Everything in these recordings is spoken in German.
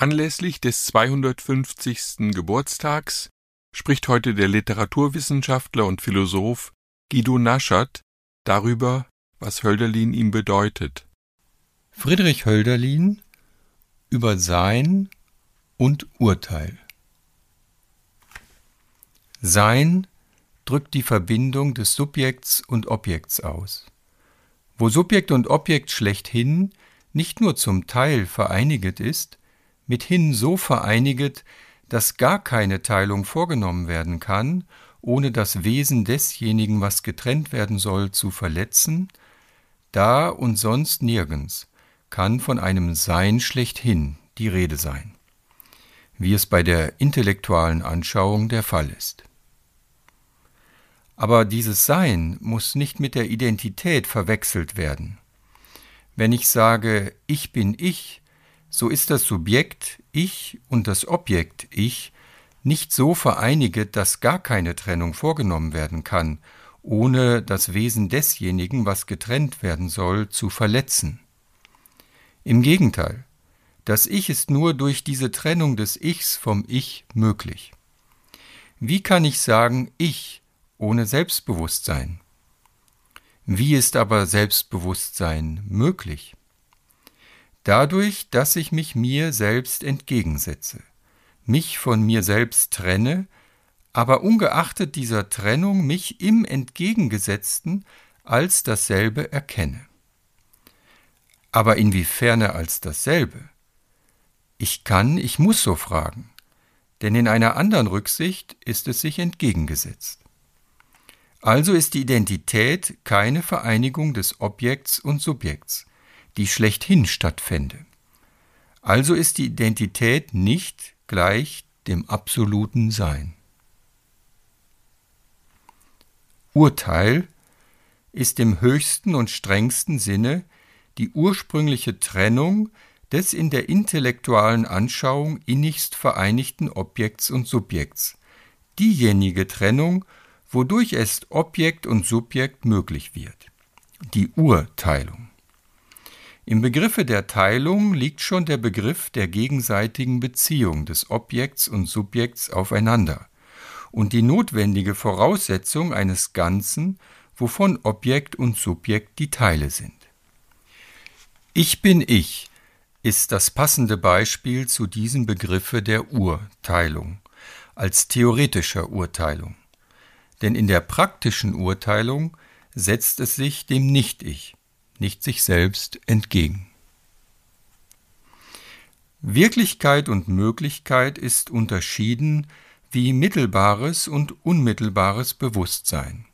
Anlässlich des 250. Geburtstags spricht heute der Literaturwissenschaftler und Philosoph Guido Naschert darüber, was Hölderlin ihm bedeutet. Friedrich Hölderlin über Sein und Urteil. Sein drückt die Verbindung des Subjekts und Objekts aus. Wo Subjekt und Objekt schlechthin nicht nur zum Teil vereiniget ist, mithin so vereiniget, dass gar keine Teilung vorgenommen werden kann, ohne das Wesen desjenigen, was getrennt werden soll, zu verletzen, da und sonst nirgends kann von einem Sein schlechthin die Rede sein, wie es bei der intellektualen Anschauung der Fall ist. Aber dieses Sein muss nicht mit der Identität verwechselt werden. Wenn ich sage, ich bin ich, so ist das Subjekt Ich und das Objekt Ich nicht so vereiniget, dass gar keine Trennung vorgenommen werden kann, ohne das Wesen desjenigen, was getrennt werden soll, zu verletzen. Im Gegenteil, das Ich ist nur durch diese Trennung des Ichs vom Ich möglich. Wie kann ich sagen Ich ohne Selbstbewusstsein? Wie ist aber Selbstbewusstsein möglich? Dadurch, dass ich mich mir selbst entgegensetze, mich von mir selbst trenne, aber ungeachtet dieser Trennung mich im Entgegengesetzten als dasselbe erkenne. Aber inwieferne als dasselbe? Ich kann, ich muss so fragen, denn in einer anderen Rücksicht ist es sich entgegengesetzt. Also ist die Identität keine Vereinigung des Objekts und Subjekts, die schlechthin stattfände. Also ist die Identität nicht gleich dem absoluten Sein. Urteil ist im höchsten und strengsten Sinne die ursprüngliche Trennung des in der intellektualen Anschauung innigst vereinigten Objekts und Subjekts, diejenige Trennung, wodurch es Objekt und Subjekt möglich wird, die Urteilung. Im Begriffe der Teilung liegt schon der Begriff der gegenseitigen Beziehung des Objekts und Subjekts aufeinander und die notwendige Voraussetzung eines Ganzen, wovon Objekt und Subjekt die Teile sind. Ich bin ich ist das passende Beispiel zu diesem Begriffe der Urteilung als theoretischer Urteilung. Denn in der praktischen Urteilung setzt es sich dem Nicht-Ich, nicht sich selbst entgegen. Wirklichkeit und Möglichkeit ist unterschieden wie mittelbares und unmittelbares Bewusstsein.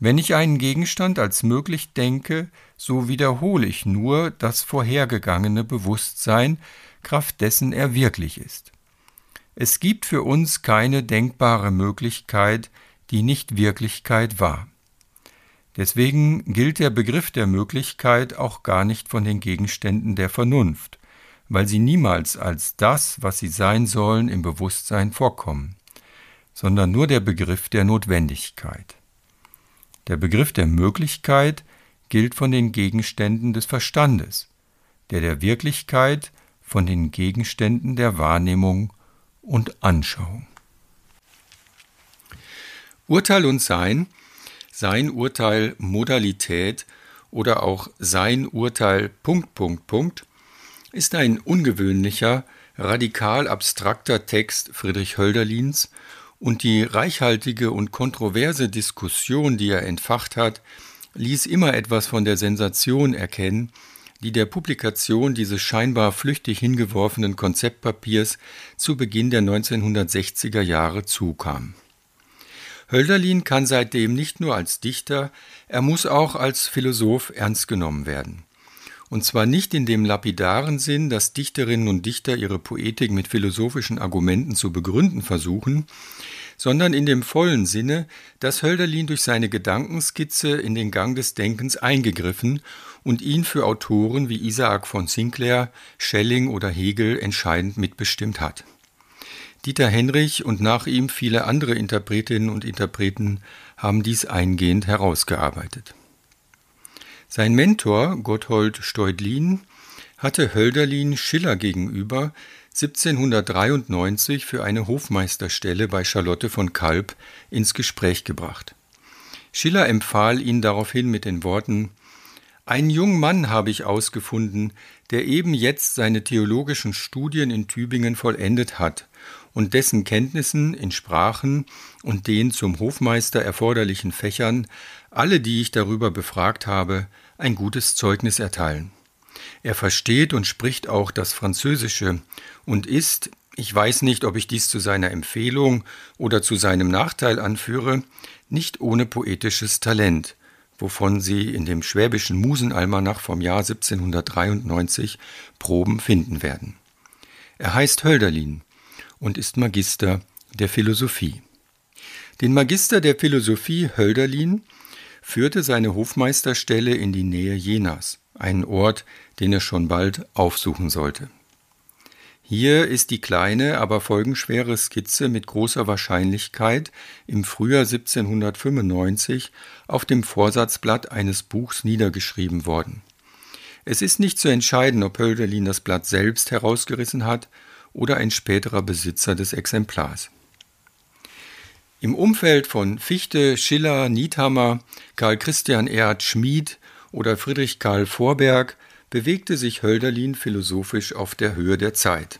Wenn ich einen Gegenstand als möglich denke, so wiederhole ich nur das vorhergegangene Bewusstsein, kraft dessen er wirklich ist. Es gibt für uns keine denkbare Möglichkeit, die nicht Wirklichkeit war. Deswegen gilt der Begriff der Möglichkeit auch gar nicht von den Gegenständen der Vernunft, weil sie niemals als das, was sie sein sollen, im Bewusstsein vorkommen, sondern nur der Begriff der Notwendigkeit. Der Begriff der Möglichkeit gilt von den Gegenständen des Verstandes, der der Wirklichkeit von den Gegenständen der Wahrnehmung und Anschauung. Urteil und Sein sein Urteil Modalität oder auch sein Urteil Punkt, Punkt, Punkt ist ein ungewöhnlicher, radikal abstrakter Text Friedrich Hölderlins und die reichhaltige und kontroverse Diskussion, die er entfacht hat, ließ immer etwas von der Sensation erkennen, die der Publikation dieses scheinbar flüchtig hingeworfenen Konzeptpapiers zu Beginn der 1960er Jahre zukam. Hölderlin kann seitdem nicht nur als Dichter, er muss auch als Philosoph ernst genommen werden. und zwar nicht in dem lapidaren Sinn, dass Dichterinnen und Dichter ihre Poetik mit philosophischen Argumenten zu begründen versuchen, sondern in dem vollen Sinne, dass Hölderlin durch seine Gedankenskizze in den Gang des Denkens eingegriffen und ihn für Autoren wie Isaac von Sinclair, Schelling oder Hegel entscheidend mitbestimmt hat. Dieter Henrich und nach ihm viele andere Interpretinnen und Interpreten haben dies eingehend herausgearbeitet. Sein Mentor Gotthold Steudlin hatte Hölderlin Schiller gegenüber 1793 für eine Hofmeisterstelle bei Charlotte von Kalb ins Gespräch gebracht. Schiller empfahl ihn daraufhin mit den Worten Einen jungen Mann habe ich ausgefunden, der eben jetzt seine theologischen Studien in Tübingen vollendet hat und dessen Kenntnissen in Sprachen und den zum Hofmeister erforderlichen Fächern alle, die ich darüber befragt habe, ein gutes Zeugnis erteilen. Er versteht und spricht auch das Französische und ist, ich weiß nicht, ob ich dies zu seiner Empfehlung oder zu seinem Nachteil anführe, nicht ohne poetisches Talent, wovon Sie in dem schwäbischen Musenalmanach vom Jahr 1793 Proben finden werden. Er heißt Hölderlin und ist Magister der Philosophie. Den Magister der Philosophie Hölderlin führte seine Hofmeisterstelle in die Nähe Jenas, einen Ort, den er schon bald aufsuchen sollte. Hier ist die kleine, aber folgenschwere Skizze mit großer Wahrscheinlichkeit im Frühjahr 1795 auf dem Vorsatzblatt eines Buchs niedergeschrieben worden. Es ist nicht zu entscheiden, ob Hölderlin das Blatt selbst herausgerissen hat oder ein späterer Besitzer des Exemplars. Im Umfeld von Fichte, Schiller, Niethammer, Karl Christian Erhard Schmid oder Friedrich Karl Vorberg bewegte sich Hölderlin philosophisch auf der Höhe der Zeit.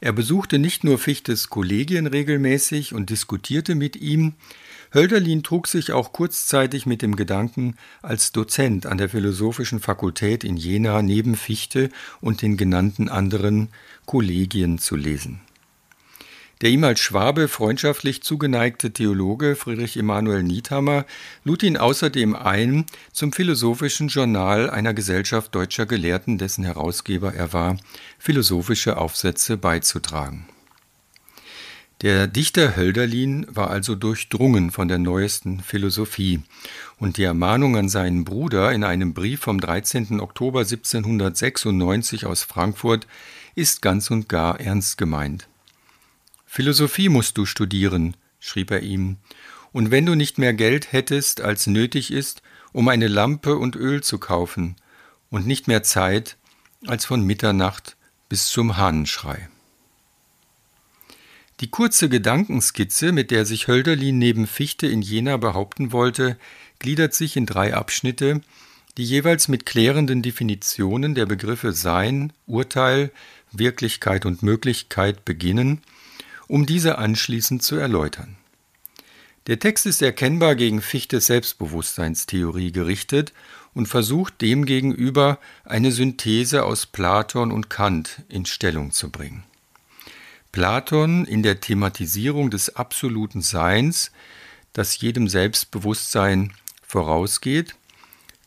Er besuchte nicht nur Fichtes Kollegien regelmäßig und diskutierte mit ihm, Hölderlin trug sich auch kurzzeitig mit dem Gedanken, als Dozent an der Philosophischen Fakultät in Jena neben Fichte und den genannten anderen Kollegien zu lesen. Der ihm als Schwabe freundschaftlich zugeneigte Theologe Friedrich Emanuel Niethammer lud ihn außerdem ein, zum Philosophischen Journal einer Gesellschaft deutscher Gelehrten, dessen Herausgeber er war, philosophische Aufsätze beizutragen. Der Dichter Hölderlin war also durchdrungen von der neuesten Philosophie, und die Ermahnung an seinen Bruder in einem Brief vom 13. Oktober 1796 aus Frankfurt ist ganz und gar ernst gemeint. Philosophie musst du studieren, schrieb er ihm, und wenn du nicht mehr Geld hättest, als nötig ist, um eine Lampe und Öl zu kaufen, und nicht mehr Zeit, als von Mitternacht bis zum Hahnenschrei. Die kurze Gedankenskizze, mit der sich Hölderlin neben Fichte in Jena behaupten wollte, gliedert sich in drei Abschnitte, die jeweils mit klärenden Definitionen der Begriffe Sein, Urteil, Wirklichkeit und Möglichkeit beginnen um diese anschließend zu erläutern. Der Text ist erkennbar gegen Fichtes Selbstbewusstseinstheorie gerichtet und versucht demgegenüber eine Synthese aus Platon und Kant in Stellung zu bringen. Platon in der Thematisierung des absoluten Seins, das jedem Selbstbewusstsein vorausgeht,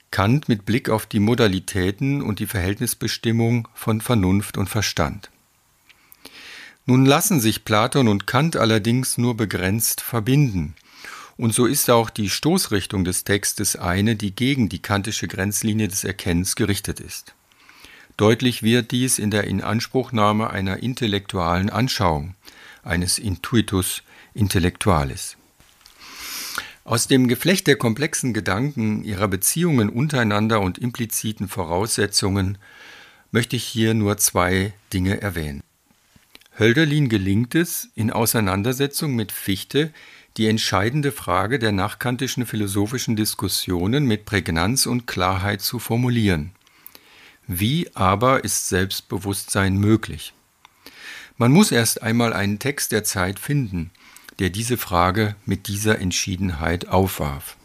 Kant mit Blick auf die Modalitäten und die Verhältnisbestimmung von Vernunft und Verstand. Nun lassen sich Platon und Kant allerdings nur begrenzt verbinden. Und so ist auch die Stoßrichtung des Textes eine, die gegen die kantische Grenzlinie des Erkennens gerichtet ist. Deutlich wird dies in der Inanspruchnahme einer intellektualen Anschauung, eines Intuitus Intellectualis. Aus dem Geflecht der komplexen Gedanken, ihrer Beziehungen untereinander und impliziten Voraussetzungen möchte ich hier nur zwei Dinge erwähnen. Hölderlin gelingt es, in Auseinandersetzung mit Fichte die entscheidende Frage der nachkantischen philosophischen Diskussionen mit Prägnanz und Klarheit zu formulieren. Wie aber ist Selbstbewusstsein möglich? Man muss erst einmal einen Text der Zeit finden, der diese Frage mit dieser Entschiedenheit aufwarf.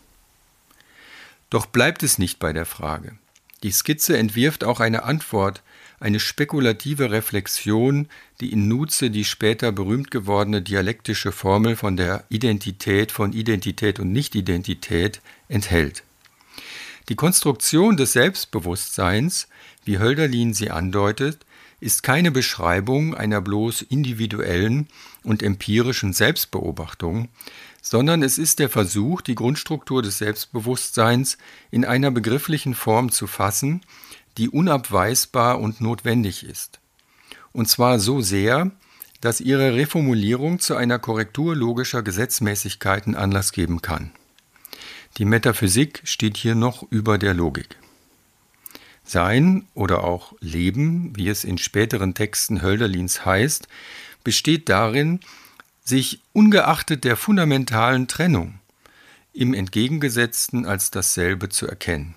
Doch bleibt es nicht bei der Frage. Die Skizze entwirft auch eine Antwort eine spekulative Reflexion, die in Nutze die später berühmt gewordene dialektische Formel von der Identität von Identität und Nichtidentität enthält. Die Konstruktion des Selbstbewusstseins, wie Hölderlin sie andeutet, ist keine Beschreibung einer bloß individuellen und empirischen Selbstbeobachtung, sondern es ist der Versuch, die Grundstruktur des Selbstbewusstseins in einer begrifflichen Form zu fassen, die unabweisbar und notwendig ist. Und zwar so sehr, dass ihre Reformulierung zu einer Korrektur logischer Gesetzmäßigkeiten Anlass geben kann. Die Metaphysik steht hier noch über der Logik. Sein oder auch Leben, wie es in späteren Texten Hölderlins heißt, besteht darin, sich ungeachtet der fundamentalen Trennung im entgegengesetzten als dasselbe zu erkennen.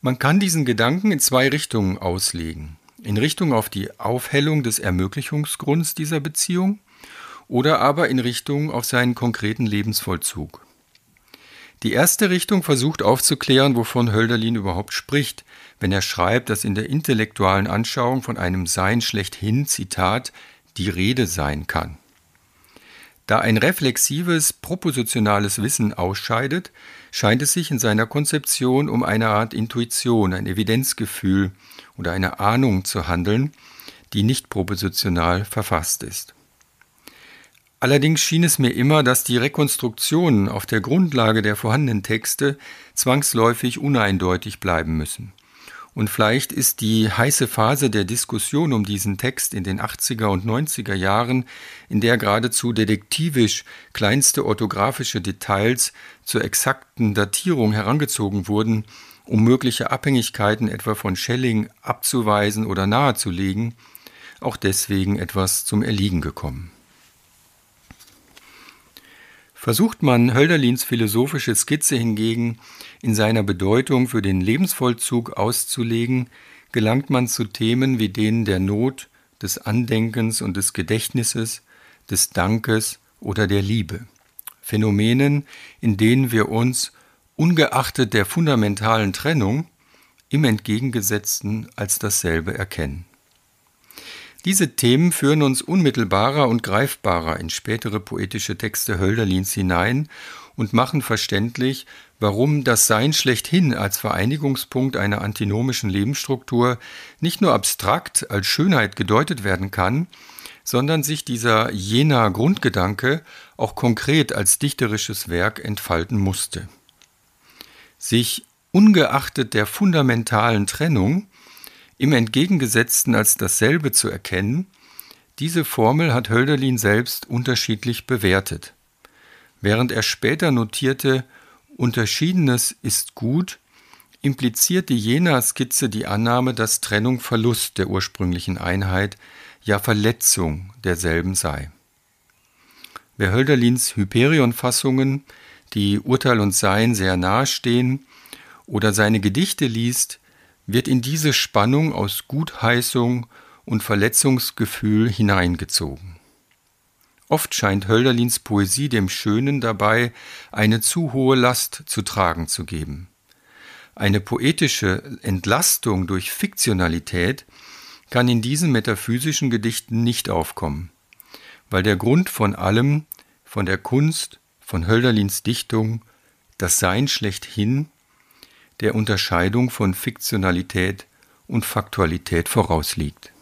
Man kann diesen Gedanken in zwei Richtungen auslegen. In Richtung auf die Aufhellung des Ermöglichungsgrunds dieser Beziehung oder aber in Richtung auf seinen konkreten Lebensvollzug. Die erste Richtung versucht aufzuklären, wovon Hölderlin überhaupt spricht, wenn er schreibt, dass in der intellektualen Anschauung von einem Sein schlechthin, Zitat, die Rede sein kann. Da ein reflexives, propositionales Wissen ausscheidet, scheint es sich in seiner Konzeption um eine Art Intuition, ein Evidenzgefühl oder eine Ahnung zu handeln, die nicht propositional verfasst ist. Allerdings schien es mir immer, dass die Rekonstruktionen auf der Grundlage der vorhandenen Texte zwangsläufig uneindeutig bleiben müssen. Und vielleicht ist die heiße Phase der Diskussion um diesen Text in den 80er und 90er Jahren, in der geradezu detektivisch kleinste orthografische Details zur exakten Datierung herangezogen wurden, um mögliche Abhängigkeiten etwa von Schelling abzuweisen oder nahezulegen, auch deswegen etwas zum Erliegen gekommen. Versucht man Hölderlins philosophische Skizze hingegen in seiner Bedeutung für den Lebensvollzug auszulegen, gelangt man zu Themen wie denen der Not, des Andenkens und des Gedächtnisses, des Dankes oder der Liebe. Phänomenen, in denen wir uns, ungeachtet der fundamentalen Trennung, im entgegengesetzten als dasselbe erkennen. Diese Themen führen uns unmittelbarer und greifbarer in spätere poetische Texte Hölderlins hinein und machen verständlich, warum das Sein schlechthin als Vereinigungspunkt einer antinomischen Lebensstruktur nicht nur abstrakt als Schönheit gedeutet werden kann, sondern sich dieser jener Grundgedanke auch konkret als dichterisches Werk entfalten musste. Sich ungeachtet der fundamentalen Trennung im Entgegengesetzten als dasselbe zu erkennen, diese Formel hat Hölderlin selbst unterschiedlich bewertet. Während er später notierte, Unterschiedenes ist gut, impliziert die Jena-Skizze die Annahme, dass Trennung Verlust der ursprünglichen Einheit, ja Verletzung derselben sei. Wer Hölderlins Hyperion-Fassungen, die Urteil und Sein sehr nahe stehen, oder seine Gedichte liest, wird in diese Spannung aus Gutheißung und Verletzungsgefühl hineingezogen. Oft scheint Hölderlins Poesie dem Schönen dabei eine zu hohe Last zu tragen zu geben. Eine poetische Entlastung durch Fiktionalität kann in diesen metaphysischen Gedichten nicht aufkommen, weil der Grund von allem, von der Kunst, von Hölderlins Dichtung, das Sein schlechthin der Unterscheidung von Fiktionalität und Faktualität vorausliegt